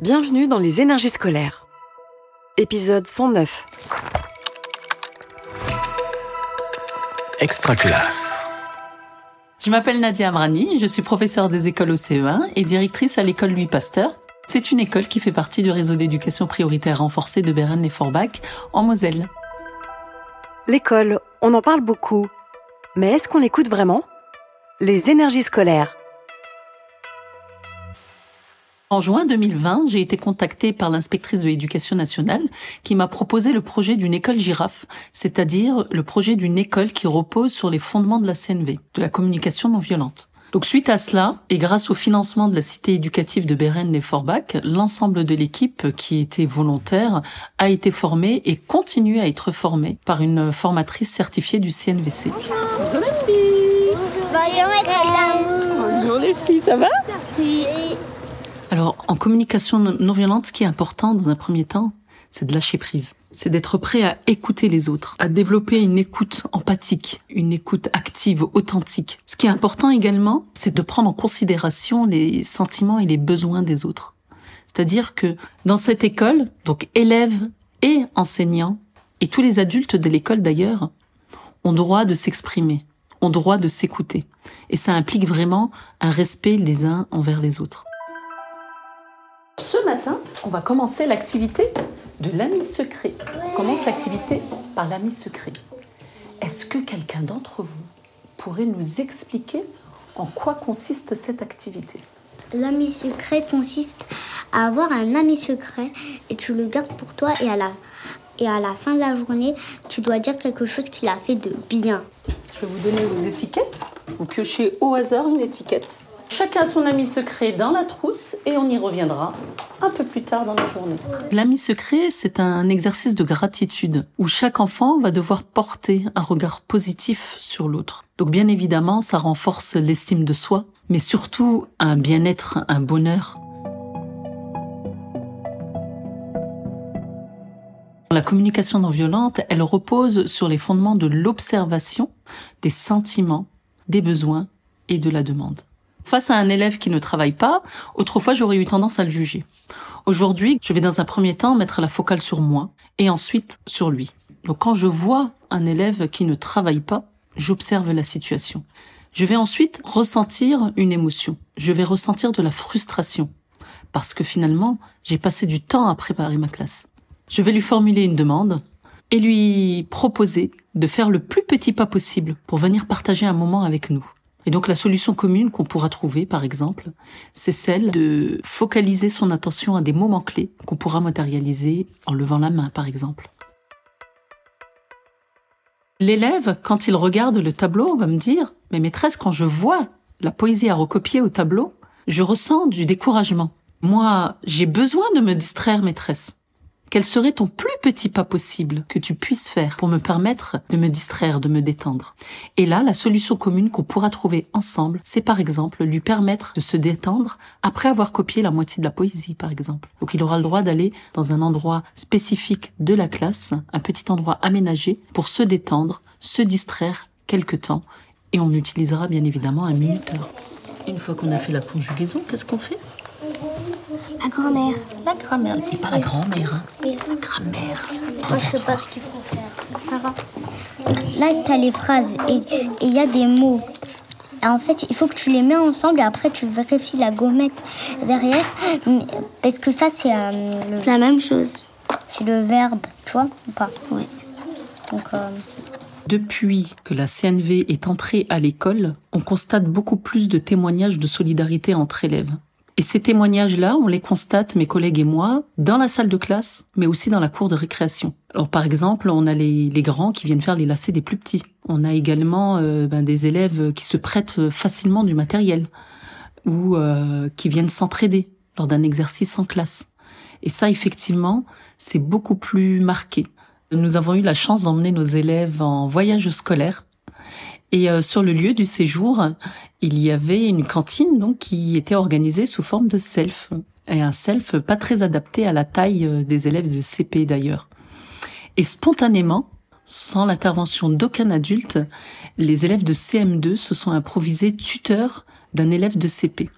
Bienvenue dans les énergies scolaires. Épisode 109. Extra classe. Je m'appelle Nadia Amrani, je suis professeure des écoles au CE1 et directrice à l'école Louis Pasteur. C'est une école qui fait partie du réseau d'éducation prioritaire renforcée de Beren et Forbach en Moselle. L'école, on en parle beaucoup. Mais est-ce qu'on l'écoute vraiment? Les énergies scolaires. En juin 2020, j'ai été contactée par l'inspectrice de l'éducation nationale qui m'a proposé le projet d'une école girafe, c'est-à-dire le projet d'une école qui repose sur les fondements de la CNV, de la communication non violente. Donc suite à cela, et grâce au financement de la cité éducative de Beren les Forbach, l'ensemble de l'équipe qui était volontaire a été formée et continue à être formée par une formatrice certifiée du CNVC. Bonjour les filles Bonjour Bonjour les filles, ça va? Oui. En communication non violente, ce qui est important dans un premier temps, c'est de lâcher prise. C'est d'être prêt à écouter les autres, à développer une écoute empathique, une écoute active, authentique. Ce qui est important également, c'est de prendre en considération les sentiments et les besoins des autres. C'est-à-dire que dans cette école, donc élèves et enseignants, et tous les adultes de l'école d'ailleurs, ont droit de s'exprimer, ont droit de s'écouter. Et ça implique vraiment un respect les uns envers les autres. Ce matin, on va commencer l'activité de l'ami secret. On commence l'activité par l'ami secret. Est-ce que quelqu'un d'entre vous pourrait nous expliquer en quoi consiste cette activité? L'ami secret consiste à avoir un ami secret et tu le gardes pour toi et à la, et à la fin de la journée, tu dois dire quelque chose qu'il a fait de bien. Je vais vous donner vos étiquettes. Vous piochez au hasard une étiquette. Chacun son ami secret dans la trousse et on y reviendra un peu plus tard dans la journée. L'ami secret, c'est un exercice de gratitude où chaque enfant va devoir porter un regard positif sur l'autre. Donc bien évidemment, ça renforce l'estime de soi, mais surtout un bien-être, un bonheur. La communication non violente, elle repose sur les fondements de l'observation, des sentiments, des besoins et de la demande. Face à un élève qui ne travaille pas, autrefois j'aurais eu tendance à le juger. Aujourd'hui, je vais dans un premier temps mettre la focale sur moi et ensuite sur lui. Donc quand je vois un élève qui ne travaille pas, j'observe la situation. Je vais ensuite ressentir une émotion. Je vais ressentir de la frustration parce que finalement, j'ai passé du temps à préparer ma classe. Je vais lui formuler une demande et lui proposer de faire le plus petit pas possible pour venir partager un moment avec nous. Et donc la solution commune qu'on pourra trouver, par exemple, c'est celle de focaliser son attention à des moments clés qu'on pourra matérialiser en levant la main, par exemple. L'élève, quand il regarde le tableau, va me dire, mais maîtresse, quand je vois la poésie à recopier au tableau, je ressens du découragement. Moi, j'ai besoin de me distraire, maîtresse. Quel serait ton plus petit pas possible que tu puisses faire pour me permettre de me distraire, de me détendre? Et là, la solution commune qu'on pourra trouver ensemble, c'est par exemple lui permettre de se détendre après avoir copié la moitié de la poésie, par exemple. Donc il aura le droit d'aller dans un endroit spécifique de la classe, un petit endroit aménagé pour se détendre, se distraire quelque temps, et on utilisera bien évidemment un minuteur. Une fois qu'on a fait la conjugaison, qu'est-ce qu'on fait? La grand-mère. La grammaire. Et pas la grand-mère, hein. La grammaire. Moi, je sais pas ce qu'il faut faire. Ça va. Là, tu as les phrases et il y a des mots. Et en fait, il faut que tu les mets ensemble et après tu vérifies la gommette derrière. Parce que ça, c'est euh, le- C'est la même chose. c'est le verbe, tu vois ou pas? Oui. Donc, euh, Depuis que la CNV est entrée à l'école, on constate beaucoup plus de témoignages de solidarité entre élèves. Et ces témoignages-là, on les constate, mes collègues et moi, dans la salle de classe, mais aussi dans la cour de récréation. Alors par exemple, on a les, les grands qui viennent faire les lacets des plus petits. On a également euh, ben, des élèves qui se prêtent facilement du matériel ou euh, qui viennent s'entraider lors d'un exercice en classe. Et ça, effectivement, c'est beaucoup plus marqué. Nous avons eu la chance d'emmener nos élèves en voyage scolaire. Et euh, sur le lieu du séjour, il y avait une cantine donc qui était organisée sous forme de self et un self pas très adapté à la taille euh, des élèves de CP d'ailleurs. Et spontanément, sans l'intervention d'aucun adulte, les élèves de CM2 se sont improvisés tuteurs d'un élève de CP.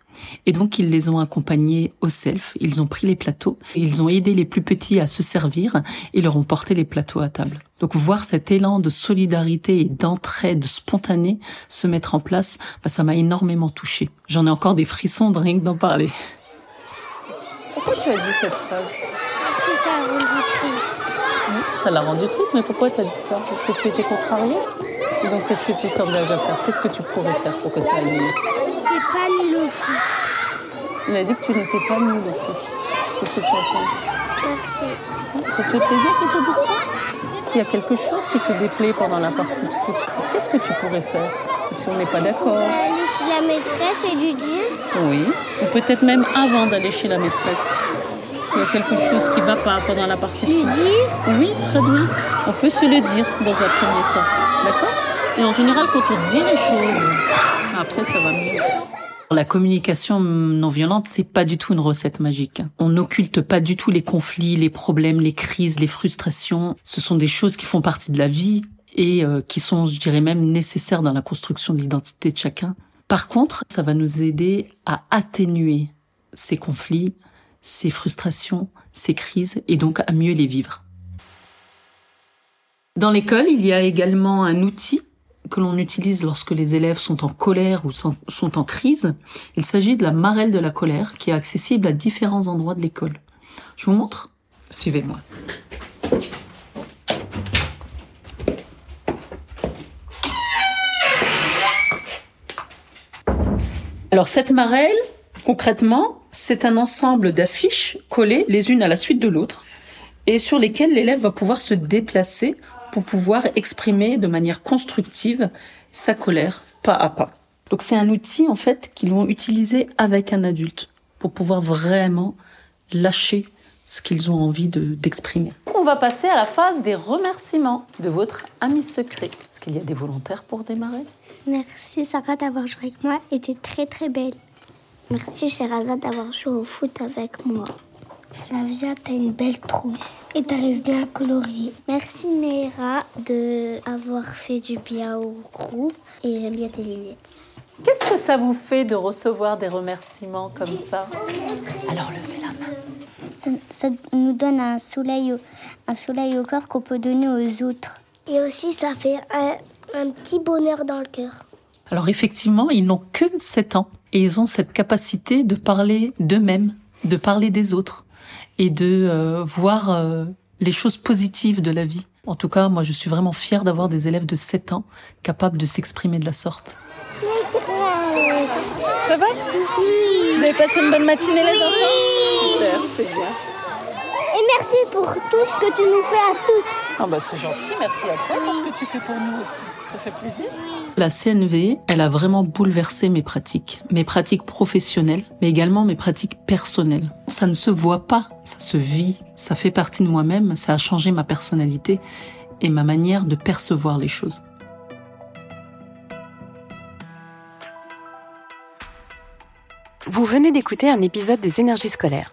Et donc, ils les ont accompagnés au self, ils ont pris les plateaux, ils ont aidé les plus petits à se servir et leur ont porté les plateaux à table. Donc, voir cet élan de solidarité et d'entraide spontanée se mettre en place, bah, ça m'a énormément touchée. J'en ai encore des frissons de rien que d'en parler. Pourquoi tu as dit cette phrase? Parce que ça a rendu triste. Ça l'a rendu triste, mais pourquoi tu as dit ça? Parce que tu étais contrariée? Et donc, qu'est-ce que tu t'engages à faire? Qu'est-ce que tu pourrais faire pour que ça aille mieux? T'es pas nul au foot. Il a dit que tu n'étais pas nul au foot. Qu'est-ce que tu en penses Merci. Ça te fait plaisir que tu dises ça S'il y a quelque chose qui te déplaît pendant la partie de foot, qu'est-ce que tu pourrais faire Si on n'est pas d'accord Aller chez la maîtresse et lui dire Oui. Ou peut-être même avant d'aller chez la maîtresse. S'il y a quelque chose qui ne va pas pendant la partie de Lui foot. dire Oui, très bien. On peut se le dire dans un premier temps. D'accord? Et en général, quand on dit les choses, La communication non violente, c'est pas du tout une recette magique. On n'occulte pas du tout les conflits, les problèmes, les crises, les frustrations. Ce sont des choses qui font partie de la vie et euh, qui sont, je dirais même, nécessaires dans la construction de l'identité de chacun. Par contre, ça va nous aider à atténuer ces conflits, ces frustrations, ces crises et donc à mieux les vivre. Dans l'école, il y a également un outil que l'on utilise lorsque les élèves sont en colère ou sont en crise. Il s'agit de la marelle de la colère qui est accessible à différents endroits de l'école. Je vous montre Suivez-moi. Alors cette marelle, concrètement, c'est un ensemble d'affiches collées les unes à la suite de l'autre et sur lesquelles l'élève va pouvoir se déplacer pour pouvoir exprimer de manière constructive sa colère pas à pas. Donc c'est un outil en fait qu'ils vont utiliser avec un adulte pour pouvoir vraiment lâcher ce qu'ils ont envie de- d'exprimer. On va passer à la phase des remerciements de votre ami secret. Est-ce qu'il y a des volontaires pour démarrer? Merci Sarah d'avoir joué avec moi et t'es très très belle. Merci Sherazade d'avoir joué au foot avec moi. Flavia, t'as une belle trousse et t'arrives bien à colorier. Merci Meira de avoir fait du bien au groupe et j'aime bien tes lunettes. Qu'est-ce que ça vous fait de recevoir des remerciements comme ça Alors levez la main. Ça, ça nous donne un soleil, au, un soleil au corps qu'on peut donner aux autres. Et aussi, ça fait un, un petit bonheur dans le cœur. Alors effectivement, ils n'ont que 7 ans et ils ont cette capacité de parler d'eux-mêmes, de parler des autres et de euh, voir euh, les choses positives de la vie. En tout cas, moi je suis vraiment fière d'avoir des élèves de 7 ans capables de s'exprimer de la sorte. Ça va? Vous avez passé une bonne matinée les enfants? Super, c'est bien. Merci pour tout ce que tu nous fais à tous. Ah bah c'est gentil, merci à toi pour ce que tu fais pour nous aussi. Ça fait plaisir. La CNV, elle a vraiment bouleversé mes pratiques, mes pratiques professionnelles, mais également mes pratiques personnelles. Ça ne se voit pas, ça se vit, ça fait partie de moi-même, ça a changé ma personnalité et ma manière de percevoir les choses. Vous venez d'écouter un épisode des énergies scolaires.